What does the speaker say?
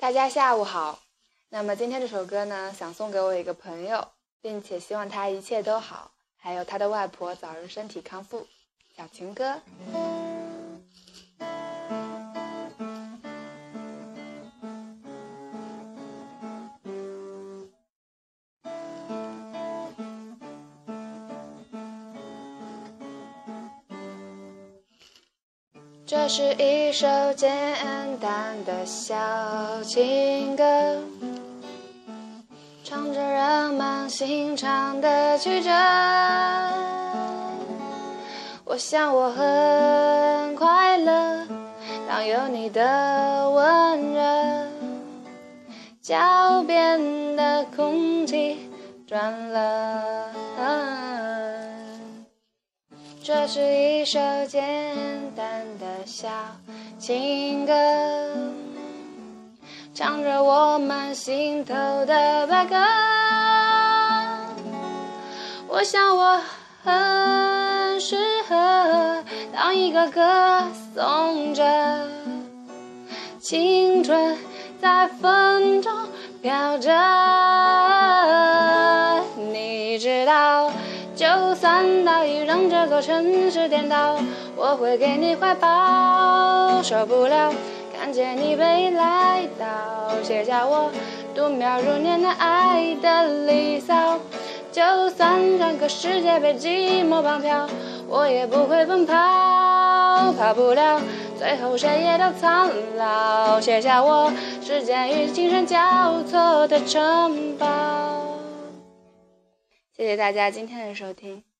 大家下午好。那么今天这首歌呢，想送给我一个朋友，并且希望他一切都好，还有他的外婆早日身体康复。小情歌。这是一首简单的小情歌，唱着人们心肠的曲折。我想我很快乐，当有你的温热，脚边的空气转了。这是一首简单的小情歌，唱着我们心头的白鸽。我想我很适合当一个歌颂者，青春在风中飘着，你知道。就算大雨让这座城市颠倒，我会给你怀抱。受不了看见你被来到，写下我度秒如年的爱的离骚。就算整个世界被寂寞绑票，我也不会奔跑。跑不了，最后谁也都苍老。写下我时间与精神交错的城堡。谢谢大家今天的收听。